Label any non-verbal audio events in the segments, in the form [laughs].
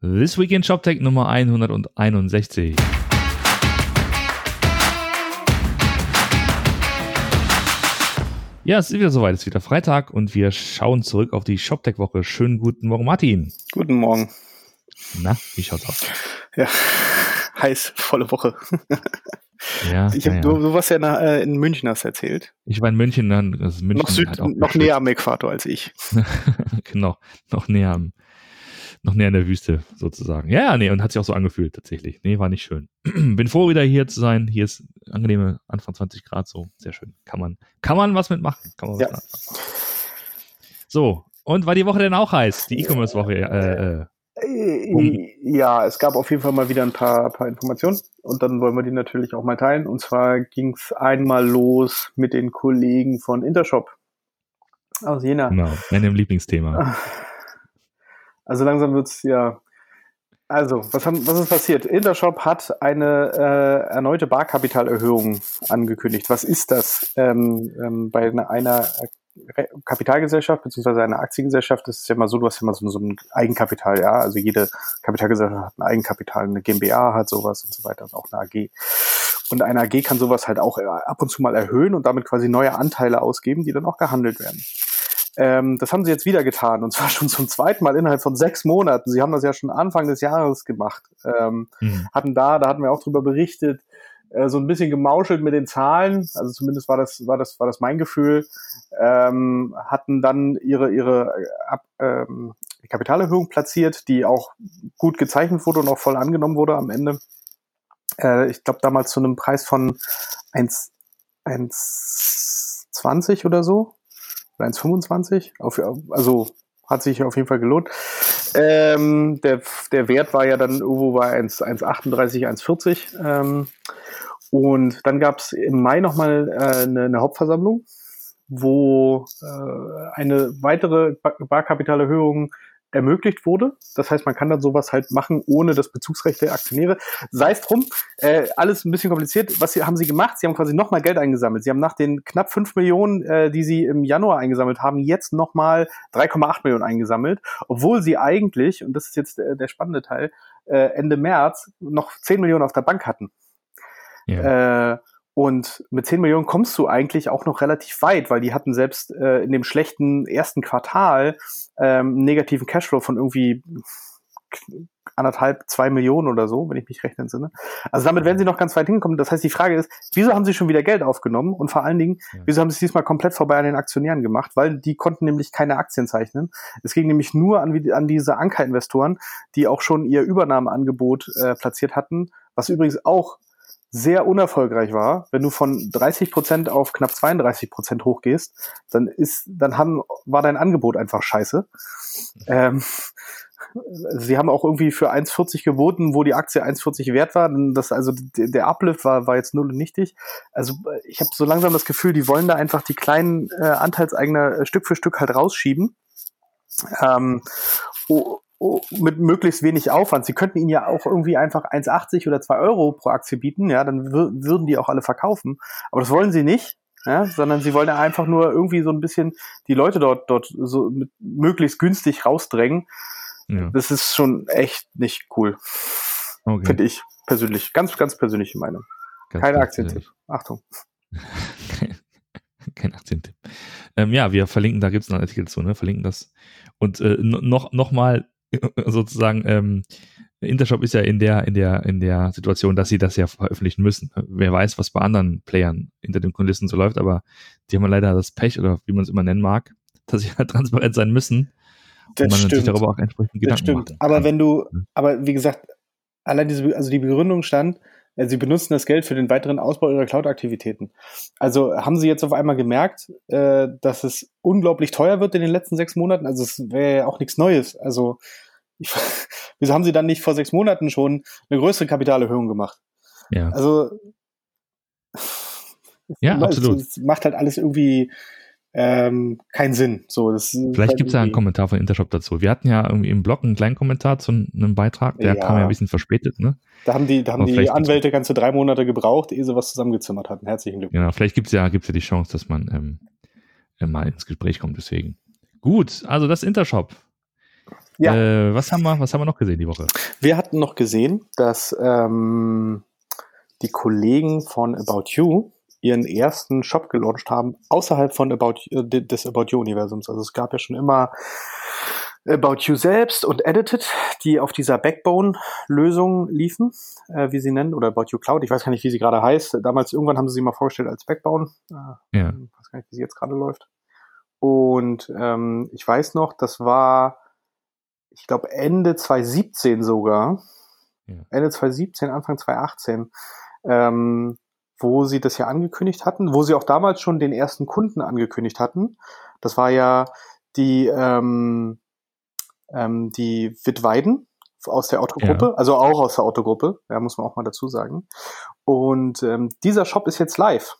This Weekend ShopTech Nummer 161. Ja, es ist wieder soweit. Es ist wieder Freitag und wir schauen zurück auf die ShopTech-Woche. Schönen guten Morgen, Martin. Guten Morgen. Na, wie schaut's aus? Ja, heiß, volle Woche. Ja, ich hab, ja, du, ja. du warst ja nach, äh, in München, hast erzählt. Ich war in München, dann also München noch Süd, auch noch näher am Äquator als ich. [laughs] genau, noch näher am, noch näher in der Wüste sozusagen. Ja, nee, und hat sich auch so angefühlt tatsächlich. Nee, war nicht schön. [clears throat] Bin froh, wieder hier zu sein. Hier ist angenehme Anfang 20 Grad, so sehr schön. Kann man, kann man was mitmachen. Kann man was Ja. anfangen. So, und war die Woche denn auch heiß? Die E-Commerce-Woche, äh, äh, Äh, Ja, es gab auf jeden Fall mal wieder ein paar, paar Informationen und dann wollen wir die natürlich auch mal teilen. Und zwar ging es einmal los mit den Kollegen von Intershop aus Jena. genau, meinem Lieblingsthema. [laughs] Also langsam wird's ja. Also, was, haben, was ist passiert? Intershop hat eine äh, erneute Barkapitalerhöhung angekündigt. Was ist das? Ähm, ähm, bei einer, einer Re- Kapitalgesellschaft beziehungsweise einer Aktiengesellschaft ist es ja immer so, du hast ja immer so, so ein Eigenkapital, ja. Also jede Kapitalgesellschaft hat ein Eigenkapital, eine GmbH hat sowas und so weiter und auch eine AG. Und eine AG kann sowas halt auch äh, ab und zu mal erhöhen und damit quasi neue Anteile ausgeben, die dann auch gehandelt werden. Ähm, das haben sie jetzt wieder getan und zwar [laughs] schon zum zweiten Mal innerhalb von sechs Monaten. Sie haben das ja schon Anfang des Jahres gemacht. Ähm, Hm. hatten da, da hatten wir auch drüber berichtet, äh, so ein bisschen gemauschelt mit den Zahlen. Also zumindest war das, war das, war das mein Gefühl. Ähm, hatten dann ihre, ihre äh, Ab, ähm, Kapitalerhöhung platziert, die auch gut gezeichnet wurde und auch voll angenommen wurde am Ende. Äh, ich glaube damals zu einem Preis von 1, 1,20 oder so. Oder 1,25. Auf, also hat sich auf jeden Fall gelohnt. Ähm, der, der Wert war ja dann irgendwo bei 1 1,38, 1,40. Ähm, und dann gab es im Mai nochmal äh, eine, eine Hauptversammlung, wo äh, eine weitere Bar Barkapitalerhöhung ermöglicht wurde. Das heißt, man kann dann sowas halt machen, ohne das Bezugsrecht der Aktionäre. Sei es drum, äh, alles ein bisschen kompliziert. Was haben sie gemacht? Sie haben quasi nochmal Geld eingesammelt. Sie haben nach den knapp 5 Millionen, äh, die sie im Januar eingesammelt haben, jetzt nochmal 3,8 Millionen eingesammelt, obwohl sie eigentlich, und das ist jetzt äh, der spannende Teil, äh, Ende März noch 10 Millionen auf der Bank hatten. Ja. Äh, und mit 10 Millionen kommst du eigentlich auch noch relativ weit, weil die hatten selbst äh, in dem schlechten ersten Quartal ähm, einen negativen Cashflow von irgendwie anderthalb, zwei Millionen oder so, wenn ich mich recht entsinne. Also damit werden sie noch ganz weit hinkommen. Das heißt, die Frage ist, wieso haben sie schon wieder Geld aufgenommen? Und vor allen Dingen, Ja. wieso haben sie es diesmal komplett vorbei an den Aktionären gemacht? Weil die konnten nämlich keine Aktien zeichnen. Es ging nämlich nur an, an diese Anker-Investoren, die auch schon ihr Übernahmeangebot äh, platziert hatten, was übrigens auch sehr unerfolgreich war, wenn du von 30 Prozent auf knapp 32 Prozent hochgehst, dann ist, dann haben, war dein Angebot einfach scheiße. Ähm, sie haben auch irgendwie für 1,40 geboten, wo die Aktie 1,40 wert war. Das, also der Uplift war, war jetzt null und nichtig. Also ich habe so langsam das Gefühl, die wollen da einfach die kleinen äh, Anteilseigner äh, Stück für Stück halt rausschieben. Ähm, mit möglichst wenig Aufwand. Sie könnten ihnen ja auch irgendwie einfach 1,80 oder 2 Euro pro Aktie bieten, ja, dann wür würden die auch alle verkaufen. Aber das wollen sie nicht, ja, sondern sie wollen ja einfach nur irgendwie so ein bisschen die Leute dort, dort so mit, möglichst günstig rausdrängen. ja. Das ist schon echt nicht cool, Okay. finde ich persönlich. Ganz, ganz persönliche Meinung. Ganz Keine ganz Aktientipp. Achtung. [laughs] Kein Aktientipp. Ähm, ja, wir verlinken, da gibt es einen Artikel zu, ne? Verlinken das. Und äh, no- noch, noch mal [laughs] sozusagen, ähm, Intershop ist ja in der, in der, in der Situation, dass sie das ja veröffentlichen müssen. Wer weiß, was bei anderen Playern hinter den Kulissen so läuft, aber die haben leider das Pech oder wie man es immer nennen mag, [laughs] dass sie halt transparent sein müssen. Das und man sich stimmt. darüber auch entsprechend Das Gedanken stimmt. machen Aber wenn du, aber wie gesagt, allein diese, also die Begründung stand, äh, sie benutzen das Geld für den weiteren Ausbau ihrer Cloud-Aktivitäten. Also haben sie jetzt auf einmal gemerkt, äh, dass es unglaublich teuer wird in den letzten sechs Monaten? Also es wäre ja auch nichts Neues. Also ich, [laughs] wieso haben sie dann nicht vor sechs Monaten schon eine größere Kapitalerhöhung gemacht? Ja. Also [laughs] Ja, [laughs] es- absolut. Es macht halt alles irgendwie ähm, keinen Sinn. So, das Vielleicht halt gibt es ja einen Kommentar von Intershop dazu. Wir hatten ja irgendwie im Blog einen kleinen Kommentar zu einem Beitrag, der Ja. kam ja ein bisschen verspätet, ne? Da haben die, da haben Aber die Anwälte ganze drei Monate gebraucht, ehe sie was zusammengezimmert hatten. Herzlichen Glückwunsch. Genau, vielleicht gibt es ja, gibt's ja die Chance, dass man ähm, äh, mal ins Gespräch kommt, deswegen. Gut, also das Intershop. Ja. Äh, was, haben wir, was haben wir noch gesehen die Woche? Wir hatten noch gesehen, dass ähm, die Kollegen von About You ihren ersten Shop gelauncht haben, außerhalb von About, äh, des About You-Universums. Also es gab ja schon immer About You selbst und Edited, die auf dieser Backbone-Lösung liefen, äh, wie sie nennen, oder About You Cloud. Ich weiß gar nicht, wie sie gerade heißt. Damals irgendwann haben sie sie mal vorgestellt als Backbone. Äh, ja. Ich weiß gar nicht, wie sie jetzt gerade läuft. Und ähm, ich weiß noch, das war, ich glaube, Ende 2017 sogar. Ja. Ende 2017, Anfang 2018. Ähm, wo sie das ja angekündigt hatten, wo sie auch damals schon den ersten Kunden angekündigt hatten. Das war ja die, ähm, ähm, die Wittweiden aus der Autogruppe, ja. also auch aus der Autogruppe, ja, muss man auch mal dazu sagen. Und ähm, dieser Shop ist jetzt live.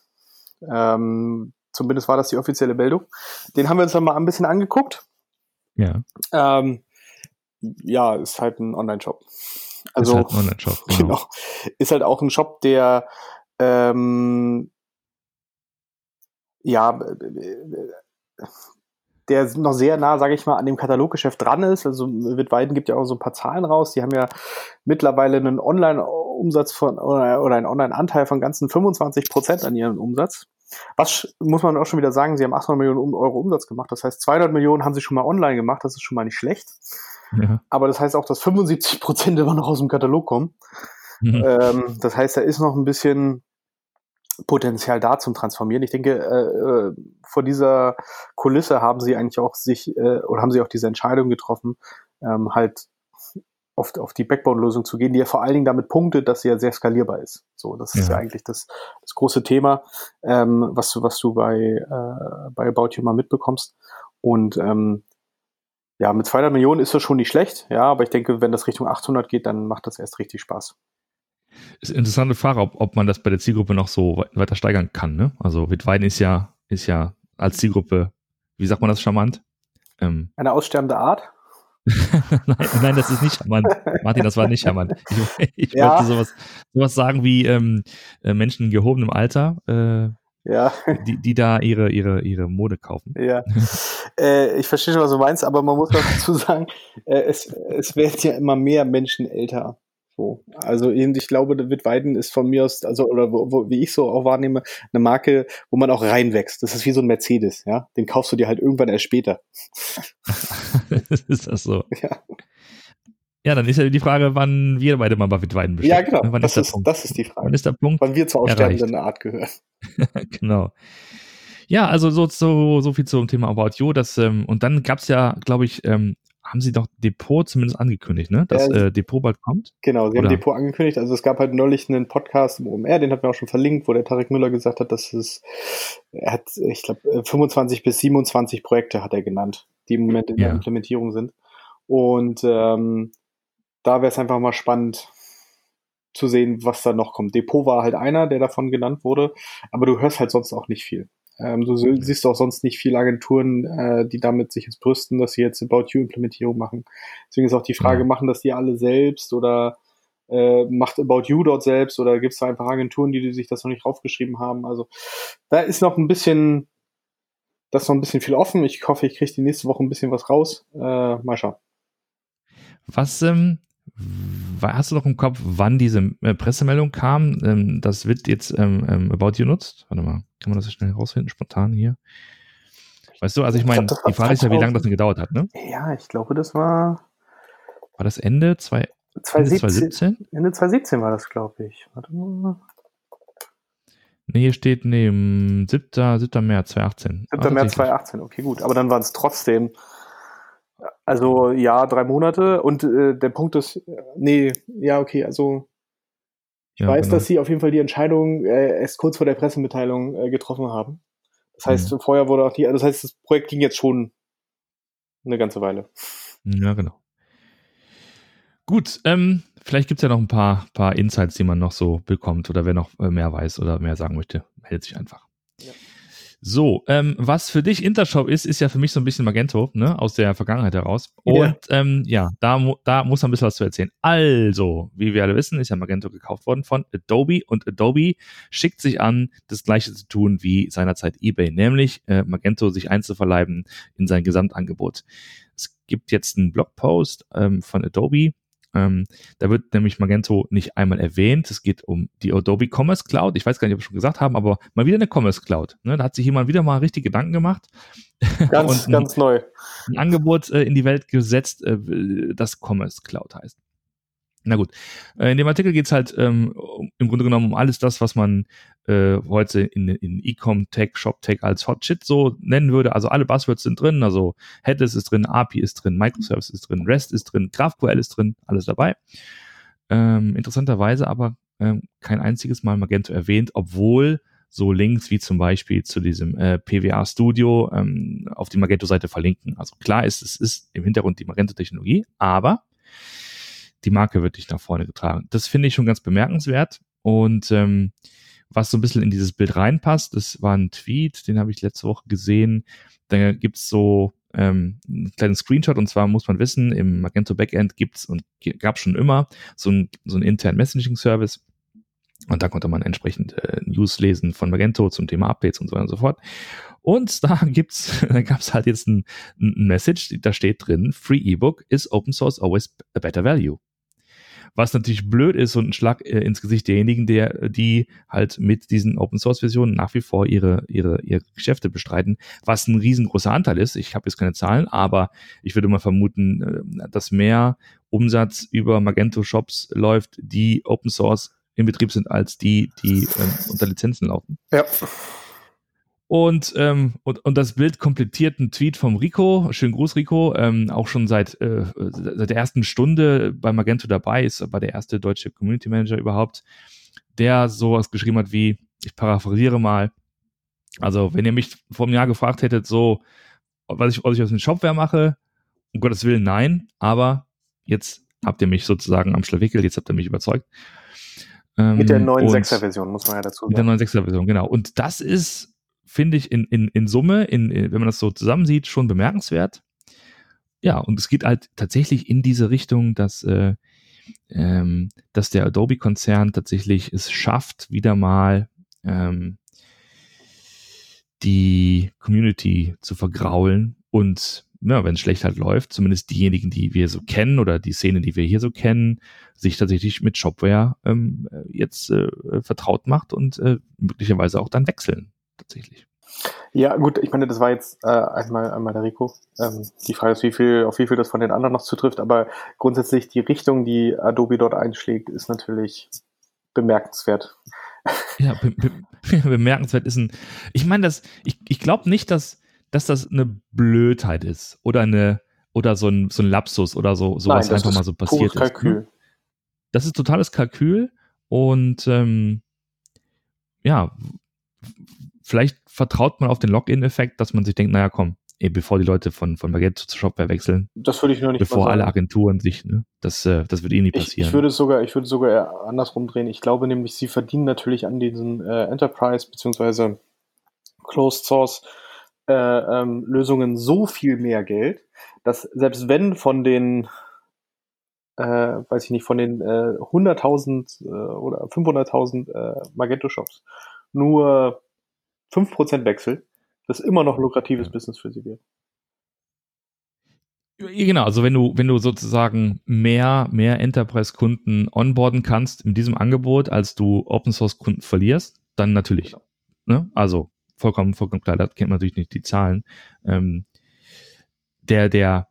Ähm, zumindest war das die offizielle Meldung. Den haben wir uns dann mal ein bisschen angeguckt. Ja. Ähm, ja, ist halt ein Online-Shop. Also, ist halt ein Online-Shop. [laughs] Genau. genau. Ist halt auch ein Shop, der ähm, ja, der noch sehr nah, sage ich mal, an dem Kataloggeschäft dran ist. Also Wittweiden gibt ja auch so ein paar Zahlen raus. Die haben ja mittlerweile einen Online-Umsatz von oder, oder einen Online-Anteil von ganzen 25 Prozent an ihrem Umsatz. Was muss man auch schon wieder sagen, sie haben 800 Millionen Euro Umsatz gemacht. Das heißt, 200 Millionen haben sie schon mal online gemacht. Das ist schon mal nicht schlecht. Ja. Aber das heißt auch, dass 75 Prozent immer noch aus dem Katalog kommen. Mhm. Ähm, das heißt, da ist noch ein bisschen Potenzial da zum Transformieren. Ich denke, äh, äh, vor dieser Kulisse haben sie eigentlich auch sich äh, oder haben sie auch diese Entscheidung getroffen, ähm, halt auf, auf die Backbone-Lösung zu gehen, die ja vor allen Dingen damit punktet, dass sie ja sehr skalierbar ist. So, das ja. ist ja eigentlich das, das große Thema, ähm, was du, was du bei, äh, bei About You mal mitbekommst. Und ähm, ja, mit 200 Millionen ist das schon nicht schlecht, ja, aber ich denke, wenn das Richtung 800 geht, dann macht das erst richtig Spaß. Ist eine interessante Frage, ob, ob man das bei der Zielgruppe noch so weiter steigern kann. Ne? Also Wittweiden ist ja, ist ja als Zielgruppe, wie sagt man das charmant? Ähm, Eine aussterbende Art? [laughs] nein, nein, das ist nicht charmant. Martin, das war nicht charmant. Ich, ich ja. wollte sowas, sowas sagen wie ähm, äh, Menschen in gehobenem Alter, äh, ja. die, die da ihre, ihre, ihre Mode kaufen. Ja. äh, ich verstehe schon, was du meinst, aber man muss dazu [laughs] sagen, äh, es, es werden ja immer mehr Menschen älter. So. Also ich glaube, David Weiden ist von mir aus, also oder wo, wo, wie ich so auch wahrnehme, eine Marke, wo man auch reinwächst. Das ist wie so ein Mercedes, ja. Den kaufst du dir halt irgendwann erst später. [laughs] ist das so? Ja. Ja, dann ist ja die Frage, wann wir beide mal bei Weiden bestimmen. Ja, genau. Wann das, ist, ist das ist die Frage. Wann ist der Punkt? Wann wir zur aussterbenden Art gehören. [laughs] genau. Ja, also so, so, so viel zum Thema About You. Das, ähm, und dann gab es ja, glaube ich, ähm, haben sie doch Depot zumindest angekündigt, ne? Dass äh, Depot bald kommt? Genau, sie Oder? haben Depot angekündigt. Also es gab halt neulich einen Podcast im OMR, den hat wir auch schon verlinkt, wo der Tarek Müller gesagt hat, dass es, er hat, ich glaube, 25 bis 27 Projekte hat er genannt, die im Moment in ja. der Implementierung sind. Und ähm, da wäre es einfach mal spannend zu sehen, was da noch kommt. Depot war halt einer, der davon genannt wurde, aber du hörst halt sonst auch nicht viel. Ähm, du siehst auch sonst nicht viele Agenturen, äh, die damit sich jetzt brüsten, dass sie jetzt About You-Implementierung machen. Deswegen ist auch die Frage, machen das die alle selbst oder äh, macht About You dort selbst oder gibt es da einfach Agenturen, die, die sich das noch nicht raufgeschrieben haben? Also da ist noch ein bisschen, das ist noch ein bisschen viel offen. Ich hoffe, ich kriege die nächste Woche ein bisschen was raus. Äh, mal schauen. Was ähm, hast du noch im Kopf, wann diese äh, Pressemeldung kam? Ähm, das wird jetzt ähm, ähm, About You nutzt. Warte mal, kann man das so schnell rausfinden, spontan hier? Weißt du, also ich meine, die Frage ist ja, wie lange das denn gedauert hat, ne? Ja, ich glaube, das war. War das Ende, zwei, 2017? Ende 2017 war das, glaube ich. Warte mal. Nee, hier steht, nee, 7. 7. März 2018. 7. Ah, März 2018, okay, gut. Aber dann waren es trotzdem also ja, drei Monate. Und äh, der Punkt ist, nee, ja, okay, also ich ja, weiß, genau. dass sie auf jeden Fall die Entscheidung äh, erst kurz vor der Pressemitteilung äh, getroffen haben. Das heißt, mhm. vorher wurde auch die, das heißt, das Projekt ging jetzt schon eine ganze Weile. Ja, genau. Gut, ähm, vielleicht gibt es ja noch ein paar, paar Insights, die man noch so bekommt oder wer noch äh, mehr weiß oder mehr sagen möchte, meldet sich einfach. So, ähm, was für dich Intershop ist, ist ja für mich so ein bisschen Magento, ne, aus der Vergangenheit heraus. Und ja, ähm, ja da, da muss man ein bisschen was zu erzählen. Also, wie wir alle wissen, ist ja Magento gekauft worden von Adobe und Adobe schickt sich an, das gleiche zu tun wie seinerzeit eBay, nämlich äh, Magento sich einzuverleiben in sein Gesamtangebot. Es gibt jetzt einen Blogpost ähm, von Adobe, ähm, da wird nämlich Magento nicht einmal erwähnt. Es geht um die Adobe Commerce Cloud. Ich weiß gar nicht, ob wir schon gesagt haben, aber mal wieder eine Commerce Cloud. Ne? Da hat sich jemand wieder mal richtig Gedanken gemacht. [laughs] Ganz, ein, ganz neu. Ein Angebot äh, in die Welt gesetzt, äh, das Commerce Cloud heißt. Na gut, äh, in dem Artikel geht's halt ähm, im Grunde genommen um alles das, was man äh, heute in, in E-Com Tech, Shop Tech als Hot Shit so nennen würde. Also alle Buzzwords sind drin, also Headless ist drin, API ist drin, Microservice ist drin, REST ist drin, GraphQL ist drin, alles dabei. Ähm, interessanterweise aber ähm, kein einziges Mal Magento erwähnt, obwohl so Links wie zum Beispiel zu diesem äh, PWA Studio ähm, auf die Magento-Seite verlinken. Also klar ist, es ist im Hintergrund die Magento-Technologie, aber die Marke wird nicht nach vorne getragen. Das finde ich schon ganz bemerkenswert. Und ähm, was so ein bisschen in dieses Bild reinpasst, das war ein Tweet, den habe ich letzte Woche gesehen. Da gibt's so ähm, einen kleinen Screenshot und zwar muss man wissen, im Magento Backend gibt's und gab schon immer so einen so einen internen Messaging-Service. Und da konnte man entsprechend äh, News lesen von Magento zum Thema Updates und so weiter und so fort. Und da [laughs] gibt's, da gab's halt jetzt ein, ein Message, da steht drin, Free Ebook is open source always a better value. Was natürlich blöd ist und ein Schlag äh, ins Gesicht derjenigen, der, die halt mit diesen Open Source Versionen nach wie vor ihre, ihre, ihre Geschäfte bestreiten, was ein riesengroßer Anteil ist. Ich habe jetzt keine Zahlen, aber ich würde mal vermuten, äh, dass mehr Umsatz über Magento Shops läuft, die Open Source in Betrieb sind, als die, die ähm, unter Lizenzen laufen. Ja. Und, ähm, und, und das Bild komplettiert ein Tweet vom Rico, schönen Gruß Rico, ähm, auch schon seit, äh, seit der ersten Stunde bei Magento dabei ist, war der erste deutsche Community Manager überhaupt, der sowas geschrieben hat wie, ich paraphrasiere mal, also wenn ihr mich vor einem Jahr gefragt hättet, so, was ich, was ich aus dem Shopware mache, um Gottes Willen nein, aber jetzt habt ihr mich sozusagen am Schlawickel, jetzt habt ihr mich überzeugt. mit der ähm, neuen 6er-Version, muss man ja dazu sagen. Mit der neuen 6er-Version, genau. Und das ist finde ich in, in, in Summe, in, in, wenn man das so zusammensieht, schon bemerkenswert. Ja, und es geht halt tatsächlich in diese Richtung, dass, äh, ähm, dass der Adobe-Konzern tatsächlich es schafft, wieder mal ähm, die Community zu vergraulen und ja, wenn es schlecht halt läuft, zumindest diejenigen, die wir so kennen oder die Szene, die wir hier so kennen, sich tatsächlich mit Shopware ähm, jetzt äh, vertraut macht und äh, möglicherweise auch dann wechseln tatsächlich. Ja, gut, ich meine, das war jetzt äh, einmal, einmal der Rico. Ähm, die Frage ist, wie viel, auf wie viel das von den anderen noch zutrifft, aber grundsätzlich die Richtung, die Adobe dort einschlägt, ist natürlich bemerkenswert. [laughs] Ja, be be [laughs] bemerkenswert ist ein. Ich meine, das, ich, ich glaube nicht, dass, dass das eine Blödheit ist oder eine oder so ein, so ein Lapsus oder so sowas Nein, einfach mal so passiert ist. Kalkül. Das ist totales Kalkül und ähm, ja, vielleicht vertraut man auf den Login-Effekt, dass man sich denkt, naja, komm, ey, bevor die Leute von, von Magento zu Shopware wechseln. Das würde ich nur nicht Bevor alle Agenturen sich, ne? Das, äh, das wird eh nie passieren. Ich, ich würde es sogar, ich würde sogar eher andersrum drehen. Ich glaube nämlich, sie verdienen natürlich an diesen äh, Enterprise beziehungsweise Closed Source äh, ähm, Lösungen so viel mehr Geld, dass selbst wenn von den äh, weiß ich nicht, von den äh, 100.000 äh, oder 500.000 äh, Magento-Shops nur 5% Wechsel, das immer noch lukratives. Business für sie wird. Genau, also wenn du, wenn du sozusagen mehr, mehr Enterprise-Kunden onboarden kannst in diesem Angebot, als du Open-Source-Kunden verlierst, dann natürlich. Genau. Ne? Also vollkommen, vollkommen klar, da kennt man natürlich nicht die Zahlen. Ähm, der, der,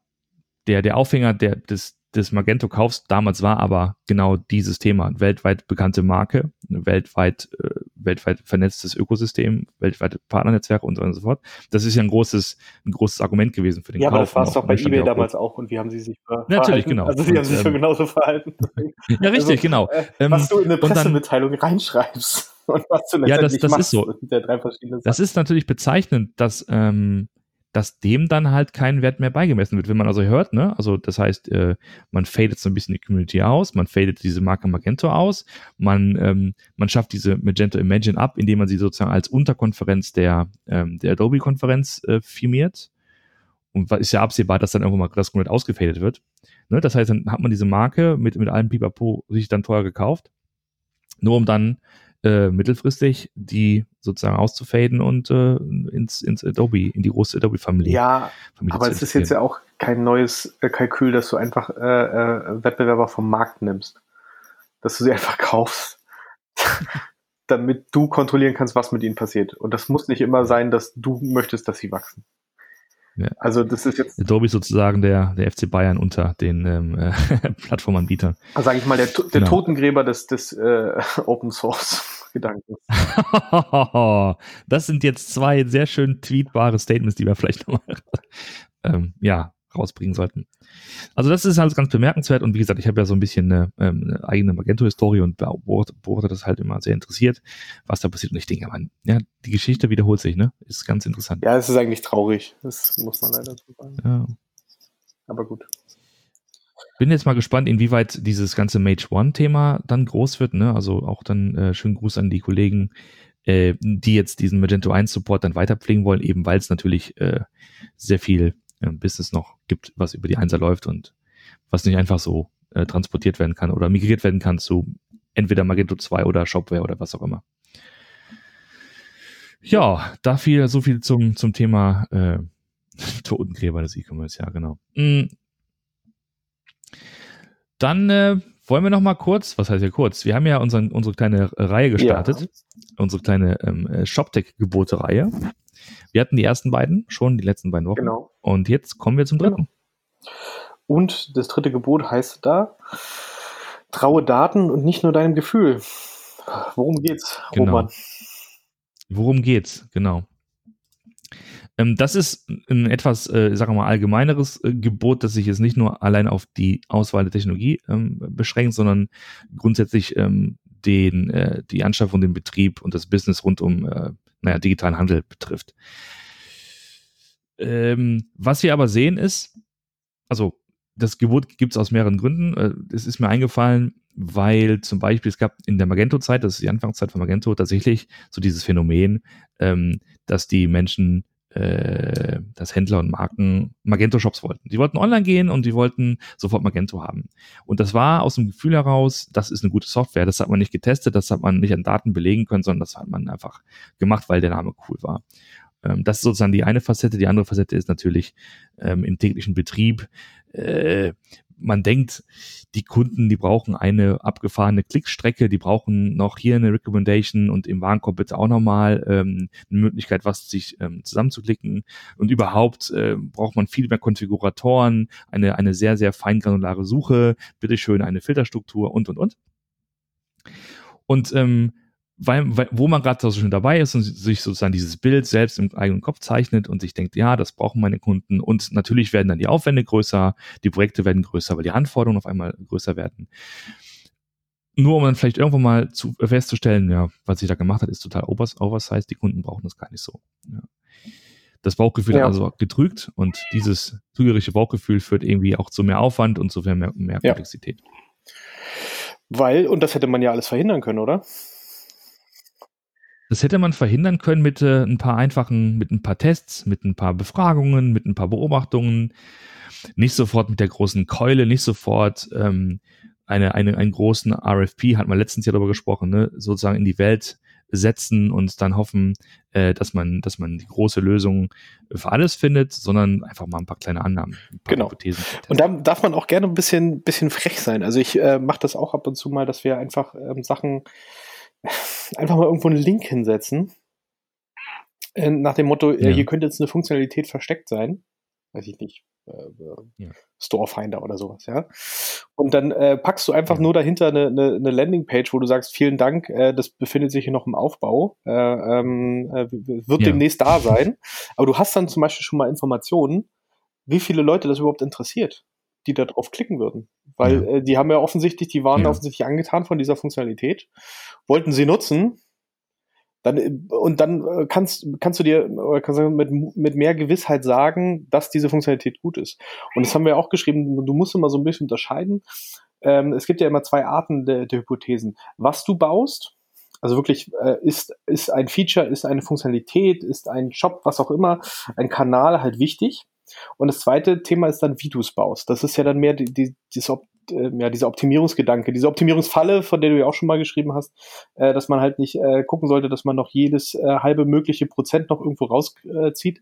der, der Aufhänger der, des, des Magento kaufst. Damals war aber genau dieses Thema. Weltweit bekannte Marke, weltweit, äh, weltweit vernetztes Ökosystem, weltweite Partnernetzwerke und so weiter und so fort. Das ist ja ein großes, ein großes Argument gewesen für den ja, Kauf. Ja, aber das war es doch bei eBay damals auch und wie haben sie sich verhalten? Natürlich, genau. Also sie und, haben sich ähm, genauso verhalten. ja, richtig, also, genau. Äh, was du in eine Pressemitteilung dann, reinschreibst [laughs] und was du ja, das, das ist so. Das ist natürlich bezeichnend, dass ähm, dass dem dann halt kein Wert mehr beigemessen wird. Wenn man also hört, ne, also das heißt, äh, man fadet so ein bisschen die Community aus, man fadet diese Marke Magento aus, man, ähm, man schafft diese Magento Imagine ab, indem man sie sozusagen als Unterkonferenz der, ähm, der Adobe-Konferenz äh, firmiert. Und ist ja absehbar, dass dann irgendwann mal das komplett ausgefadet wird. Ne, das heißt, dann hat man diese Marke mit, mit allem Pipapo sich dann teuer gekauft, nur um dann äh, mittelfristig die sozusagen auszufaden und äh, ins, ins Adobe, in die große Adobe-Familie. Ja, Familie aber es ist jetzt ja auch kein neues äh, Kalkül, dass du einfach äh, Wettbewerber vom Markt nimmst. Dass du sie [laughs] einfach kaufst, damit du kontrollieren kannst, was mit ihnen passiert. Und das muss nicht immer sein, dass du möchtest, dass sie wachsen. Ja. Also das ist jetzt. Adobe ist sozusagen der, der FC Bayern unter den ähm, äh, [laughs] Plattformanbietern. Also sage ich mal, der, der genau. Totengräber des, des äh, [laughs] Open Source [laughs] Gedankens. das sind jetzt zwei sehr schön tweetbare Statements, die wir vielleicht nochmal ähm, ja, rausbringen sollten. Also das ist halt ganz bemerkenswert und wie gesagt, ich habe ja so ein bisschen eine, ähm, eine eigene Magento-Historie und beobachte das halt immer sehr interessiert, was da passiert. Und ich denke, man, ja, die Geschichte wiederholt sich, ne? Ist ganz interessant. Ja, es ist eigentlich traurig. Das muss man leider so sagen. Ja. Aber gut. Bin jetzt mal gespannt, inwieweit dieses ganze Mage One-Thema dann groß wird. Ne? Also auch dann äh, schönen Gruß an die Kollegen, äh, die jetzt diesen Magento 1 Support dann weiterpflegen wollen, eben weil es natürlich äh, sehr viel äh, Business noch gibt, was über die Einser läuft und was nicht einfach so äh, transportiert werden kann oder migriert werden kann zu entweder Magento 2 oder Shopware oder was auch immer. Ja, da viel, so viel zum, zum Thema äh, [laughs] Totengräber des E-Commerce, ja, genau. Mhm. Dann äh, wollen wir noch mal kurz, was heißt ja kurz? Wir haben ja unseren, unsere kleine Reihe gestartet. Unsere kleine ähm, äh, ShopTech-Gebote-Reihe. Wir hatten die ersten beiden, schon die letzten beiden Wochen. Genau. Und jetzt kommen wir zum dritten. Genau. Und das dritte Gebot heißt da, traue Daten und nicht nur deinem Gefühl. Worum geht's, genau. Roman? Worum geht's, genau. Ähm, das ist ein etwas, äh, sagen wir mal, allgemeineres äh, Gebot, das sich jetzt nicht nur allein auf die Auswahl der Technologie ähm, beschränkt, sondern grundsätzlich ähm, den, äh, die Anschaffung, den Betrieb und das Business rund um äh, naja, digitalen Handel betrifft. Ähm, was wir aber sehen ist, also das Gebot gibt es aus mehreren Gründen. Äh, es ist mir eingefallen, weil zum Beispiel es gab in der Magento-Zeit, das ist die Anfangszeit von Magento, tatsächlich so dieses Phänomen, ähm, dass die Menschen äh, dass Händler und Marken Magento-Shops wollten. Die wollten online gehen und die wollten sofort Magento haben. Und das war aus dem Gefühl heraus, das ist eine gute Software. Das hat man nicht getestet, das hat man nicht an Daten belegen können, sondern das hat man einfach gemacht, weil der Name cool war. Ähm, das ist sozusagen die eine Facette. Die andere Facette ist natürlich ähm, im täglichen Betrieb. Äh, man denkt, die Kunden, die brauchen eine abgefahrene Klickstrecke, die brauchen noch hier eine Recommendation und im Warenkorb bitte auch nochmal ähm, eine Möglichkeit, was sich ähm, zusammenzuklicken. Und überhaupt äh, braucht man viel mehr Konfiguratoren, eine, eine sehr, sehr feingranulare Suche, bitteschön eine Filterstruktur und, und, und. Und ähm, weil, weil, wo man gerade so schon dabei ist und sich sozusagen dieses Bild selbst im eigenen Kopf zeichnet und sich denkt, ja, das brauchen meine Kunden und natürlich werden dann die Aufwände größer, die Projekte werden größer, weil die Anforderungen auf einmal größer werden. Nur um dann vielleicht irgendwann mal zu, festzustellen, ja, was sich da gemacht hat, ist total overs oversized, die Kunden brauchen das gar nicht so. Ja. Das Bauchgefühl ja. also getrügt und dieses trügerische Bauchgefühl führt irgendwie auch zu mehr Aufwand und zu mehr, mehr Komplexität. Ja. Weil, und das hätte man ja alles verhindern können, oder? Das hätte man verhindern können mit äh, ein paar einfachen, mit ein paar Tests, mit ein paar Befragungen, mit ein paar Beobachtungen. Nicht sofort mit der großen Keule, nicht sofort ähm, eine, eine, einen großen RFP, hat man letztens ja darüber gesprochen, ne, sozusagen in die Welt setzen und dann hoffen, äh, dass man, dass man die große Lösung für alles findet, sondern einfach mal ein paar kleine Annahmen, ein paar genau. Hypothesen. Und da darf man auch gerne ein bisschen, bisschen frech sein. Also ich äh, mache das auch ab und zu mal, dass wir einfach ähm, Sachen einfach mal irgendwo einen Link hinsetzen. Äh, nach dem Motto, äh, ja. hier könnte jetzt eine Funktionalität versteckt sein. Weiß ich nicht. Äh, ja. Storefinder oder sowas, ja. Und dann äh, packst du einfach ja. nur dahinter eine, eine, eine Landingpage, wo du sagst, vielen Dank, äh, das befindet sich hier noch im Aufbau, äh, ähm, äh, wird demnächst da sein. Aber du hast dann zum Beispiel schon mal Informationen, wie viele Leute das überhaupt interessiert, die da drauf klicken würden. Weil äh, die haben ja offensichtlich, die waren offensichtlich angetan von dieser Funktionalität wollten sie nutzen, Dann, und dann äh, kannst, kannst du dir oder kannst du mit, mit mehr Gewissheit sagen, dass diese Funktionalität gut ist. Und das haben wir auch geschrieben, du musst immer so ein bisschen unterscheiden. Ähm, es gibt ja immer zwei Arten der, der Hypothesen. Was du baust, also wirklich äh, ist, ist ein Feature, ist eine Funktionalität, ist ein Shop, was auch immer, ein Kanal halt wichtig. Und das zweite Thema ist dann, wie du es baust. Das ist ja dann mehr die, die, dieses, äh, ja, dieser Optimierungsgedanke, diese Optimierungsfalle, von der du ja auch schon mal geschrieben hast, äh, dass man halt nicht äh, gucken sollte, dass man noch jedes äh, halbe mögliche Prozent noch irgendwo rauszieht.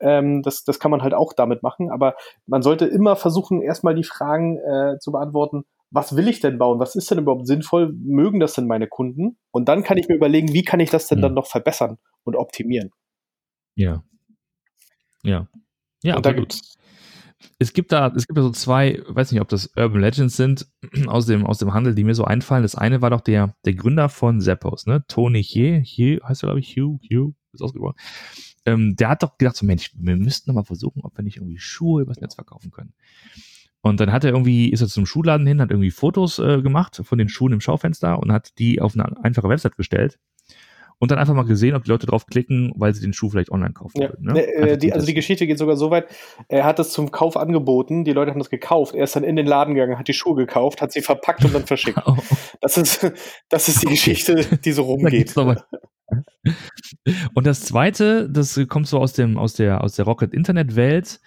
Ähm, das, das kann man halt auch damit machen, aber man sollte immer versuchen, erstmal die Fragen äh, zu beantworten, was will ich denn bauen? Was ist denn überhaupt sinnvoll? Mögen das denn meine Kunden? Und dann kann ich mir überlegen, wie kann ich das denn mhm. dann noch verbessern und optimieren? Ja. Ja. Ja, und absolut. Es gibt da, es gibt da so zwei, weiß nicht, ob das Urban Legends sind, [clears throat] aus dem, aus dem Handel, die mir so einfallen. Das eine war doch der, der Gründer von Zappos, ne? Tony Hie, Hie heißt er, glaube ich, Hugh, Hugh, ist ausgesprochen. Ähm, der hat doch gedacht, so Mensch, wir müssten doch mal versuchen, ob wir nicht irgendwie Schuhe übers Netz verkaufen können. Und dann hat er irgendwie, ist er zum Schuhladen hin, hat irgendwie Fotos äh, gemacht von den Schuhen im Schaufenster und hat die auf eine einfache Website gestellt und dann einfach mal gesehen, ob die Leute drauf klicken, weil sie den Schuh vielleicht online kaufen ja. würden. Ne? Äh, die, also die Geschichte geht sogar so weit, er hat es zum Kauf angeboten, die Leute haben das gekauft, er ist dann in den Laden gegangen, hat die Schuhe gekauft, hat sie verpackt und dann verschickt. [laughs] oh. Das ist, das ist die. Geschichte, die so [laughs] rumgeht. und das zweite, das kommt so aus dem, aus der, aus der Rocket Internet Welt.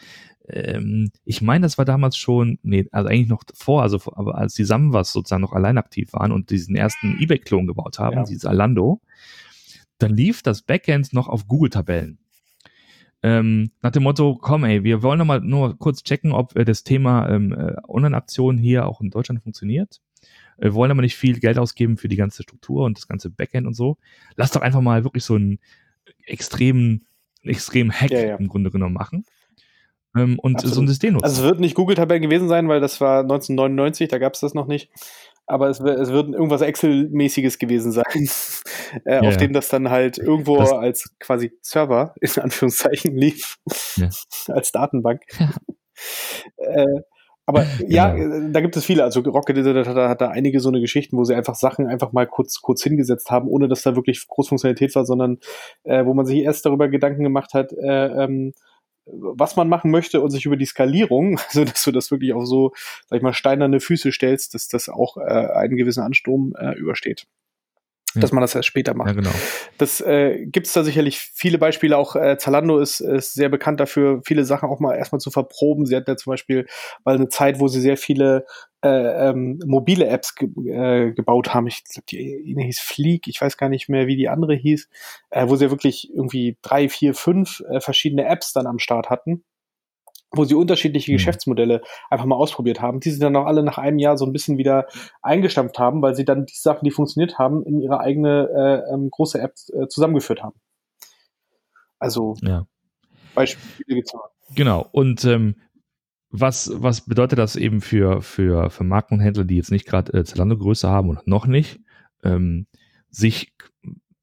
Ähm, ich meine, das war damals schon, nee, also eigentlich noch vor, also aber als die Samwas sozusagen noch allein aktiv waren und diesen ersten eBay-Klon gebaut haben, ja. dieses Alando, dann lief das Backend noch auf Google-Tabellen. Ähm, nach dem Motto, komm ey, wir wollen noch mal nur kurz checken, ob äh, das Thema ähm, äh, Online-Aktionen hier auch in Deutschland funktioniert. Wir wollen aber nicht viel Geld ausgeben für die ganze Struktur und das ganze Backend und so. Lass doch einfach mal wirklich so einen extremen, extremen Hack ja, ja. im Grunde genommen machen. Ähm, und Absolut. so ein System nutzen. Also es wird nicht Google-Tabellen gewesen sein, weil das war 1999, da gab es das noch nicht aber es, es wird irgendwas Excel-mäßiges gewesen sein, [laughs] äh, ja, auf dem das dann halt irgendwo das als quasi Server in Anführungszeichen lief, ja. [laughs] als Datenbank. äh, aber ja, genau. da gibt es viele. Also Rocket hat, hat da einige so eine Geschichten, wo sie einfach Sachen einfach mal kurz kurz hingesetzt haben, ohne dass da wirklich Großfunktionalität war, sondern äh, wo man sich erst darüber Gedanken gemacht hat, äh, ähm, was man machen möchte und sich über die Skalierung, [laughs] also dass du das wirklich auf so, sag ich mal, steinerne Füße stellst, dass das auch äh, einen gewissen Ansturm äh, übersteht dass man das erst später macht. Ja, genau. Das äh, gibt es da sicherlich viele Beispiele. Auch äh, Zalando ist, ist sehr bekannt dafür, viele Sachen auch mal erstmal zu verproben. Sie hat ja zum Beispiel mal eine Zeit, wo sie sehr viele äh, ähm, mobile Apps ge äh, gebaut haben. Ich glaube, die eine hieß Fleek, ich weiß gar nicht mehr, wie die andere hieß, äh, wo sie ja wirklich irgendwie drei, vier, fünf äh, verschiedene Apps dann am Start hatten wo sie unterschiedliche mhm. Geschäftsmodelle einfach mal ausprobiert haben, die sie dann auch alle nach einem Jahr so ein bisschen wieder eingestampft haben, weil sie dann die Sachen, die funktioniert haben, in ihre eigene äh, ähm, große App äh, zusammengeführt haben. Also ja. Beispiele gibt's mal. Genau. Und ähm, was, was bedeutet das eben für, für, für Marken und Händler, die jetzt nicht gerade äh, Zalando-Größe haben oder noch nicht, ähm, sich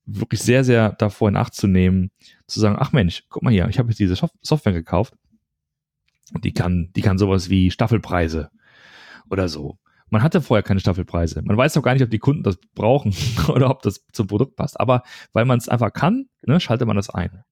wirklich sehr, sehr davor in Acht zu nehmen, zu sagen, ach Mensch, guck mal hier, ich habe jetzt diese Software gekauft, die kann, die kann sowas wie Staffelpreise oder so. Man hatte vorher keine Staffelpreise. Man weiß auch gar nicht, ob die Kunden das brauchen [laughs] oder ob das zum Produkt passt. Aber weil man es einfach kann, ne, schaltet man das ein.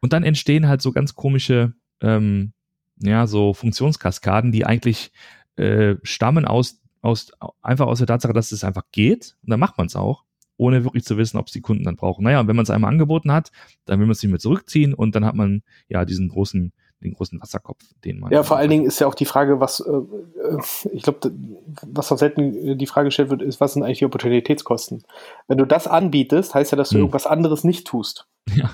Und dann entstehen halt so ganz komische, ähm, ja, so Funktionskaskaden, die eigentlich äh, stammen aus, aus, einfach aus der Tatsache, dass es einfach geht. Und dann macht man es auch, ohne wirklich zu wissen, ob es die Kunden dann brauchen. Naja, und wenn man es einmal angeboten hat, dann will man es nicht mehr zurückziehen und dann hat man ja diesen großen den großen Wasserkopf, den man. Ja, vor allen Dingen ist ja auch die Frage, was, äh, äh ich glaube, was auch selten äh, die Frage gestellt wird, ist, was sind eigentlich die Opportunitätskosten? Wenn du das anbietest, heißt ja, dass du hm. irgendwas anderes nicht tust. Ja.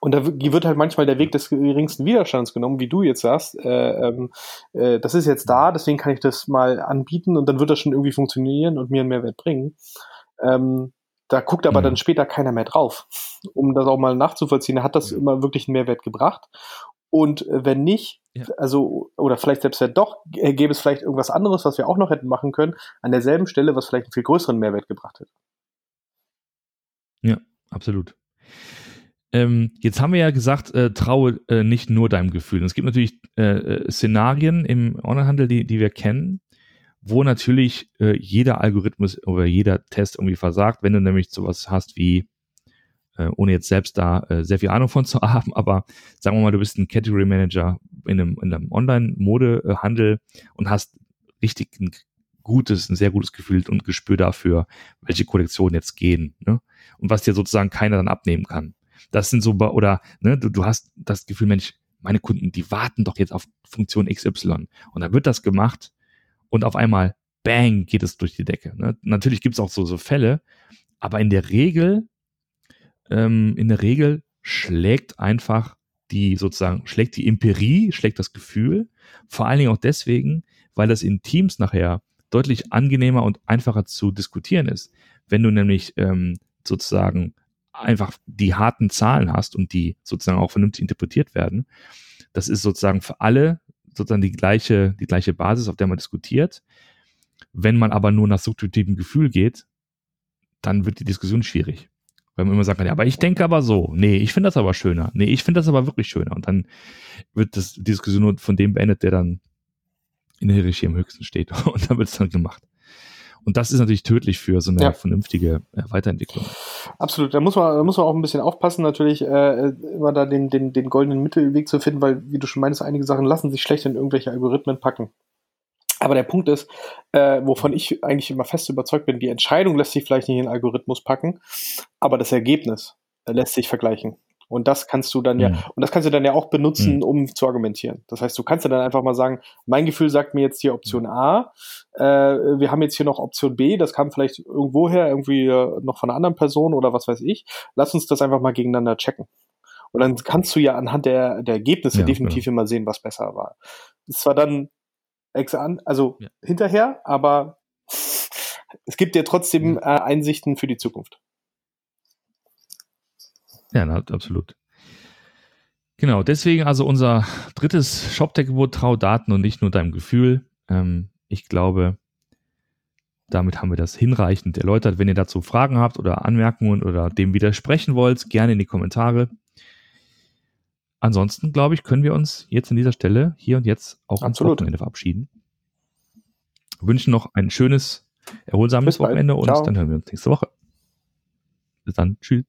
Und da wird halt manchmal der Weg des geringsten Widerstands genommen, wie du jetzt sagst. Äh, ähm, äh, das ist jetzt da, deswegen kann ich das mal anbieten und dann wird das schon irgendwie funktionieren und mir einen Mehrwert bringen. Ähm, da guckt aber mhm. dann später keiner mehr drauf. Um das auch mal nachzuvollziehen, hat das immer wirklich einen Mehrwert gebracht. Und äh, wenn nicht, ja. also, oder vielleicht selbst wenn doch, äh, gäbe es vielleicht irgendwas anderes, was wir auch noch hätten machen können, an derselben Stelle, was vielleicht einen viel größeren Mehrwert gebracht hätte. Ja, absolut. Ähm, jetzt haben wir ja gesagt, äh, traue äh, nicht nur deinem Gefühl. es gibt natürlich äh, äh, Szenarien im Onlinehandel, die, die wir kennen, wo natürlich jeder Algorithmus oder jeder Test irgendwie versagt, wenn du nämlich sowas hast wie äh, ohne jetzt selbst da äh, sehr viel Ahnung von zu [laughs] haben, aber sagen wir mal, du bist ein Category Manager in einem, in einem Online-Modehandel und hast richtig ein gutes, ein sehr gutes Gefühl und Gespür dafür, welche Kollektionen jetzt gehen, ne? Und was dir sozusagen keiner dann abnehmen kann. Das sind so, oder ne, du, du hast das Gefühl, Mensch, meine Kunden, die warten doch jetzt auf Funktion XY. Und dann wird das gemacht und auf einmal, bang, geht es durch die Decke. Ne? Natürlich gibt es auch so, so Fälle, aber in der Regel, ähm, in der Regel schlägt einfach die sozusagen, schlägt die Empirie, schlägt das Gefühl, vor allen Dingen auch deswegen, weil das in Teams nachher deutlich angenehmer und einfacher zu diskutieren ist. Wenn du nämlich ähm, sozusagen einfach die harten Zahlen hast und die sozusagen auch vernünftig interpretiert werden, das ist sozusagen für alle sozusagen die gleiche, die gleiche Basis, auf der man diskutiert. Wenn man aber nur nach subjektivem Gefühl geht, dann wird die Diskussion schwierig. Weil man immer sagt, ja, aber ich denke aber so. Nee, ich finde das aber schöner. Nee, ich finde das aber wirklich schöner. Und dann wird das, die Diskussion nur von dem beendet, der dann in der Hierarchie am höchsten steht. [laughs] Und dann wird es dann gemacht. Und das ist natürlich tödlich für so eine ja. vernünftige äh, Weiterentwicklung. Absolut. Da muss man, da muss man auch ein bisschen aufpassen, natürlich äh, immer da den, den, den goldenen Mittelweg zu finden, weil, wie du schon meinst, einige Sachen lassen sich schlecht in irgendwelche Algorithmen packen. Aber der Punkt ist, äh, wovon ich eigentlich immer fest überzeugt bin, die Entscheidung lässt sich vielleicht nicht in den Algorithmus packen, aber das Ergebnis äh, lässt sich vergleichen. Und das kannst du dann ja, mhm. und das kannst du dann ja auch benutzen, mhm. um zu argumentieren. Das heißt, du kannst ja dann einfach mal sagen, mein Gefühl sagt mir jetzt hier Option A, äh, wir haben jetzt hier noch Option B, das kam vielleicht irgendwoher, irgendwie äh, noch von einer anderen Person oder was weiß ich. Lass uns das einfach mal gegeneinander checken. Und dann kannst du ja anhand der, der Ergebnisse ja, definitiv genau. immer sehen, was besser war. Es war dann ex an, also ja. hinterher, aber es gibt dir trotzdem äh, Einsichten für die Zukunft. Ja, absolut. Genau, deswegen also unser drittes ShopTech-Gebot, trau Daten und nicht nur deinem Gefühl. Ähm, ich glaube, damit haben wir das hinreichend erläutert. Wenn ihr dazu Fragen habt oder Anmerkungen oder dem widersprechen wollt, gerne in die Kommentare. Ansonsten, glaube ich, können wir uns jetzt an dieser Stelle hier und jetzt auch ans Wochenende verabschieden. wünschen noch ein schönes, erholsames Wochenende und dann hören wir uns nächste Woche. Bis dann. Tschüss.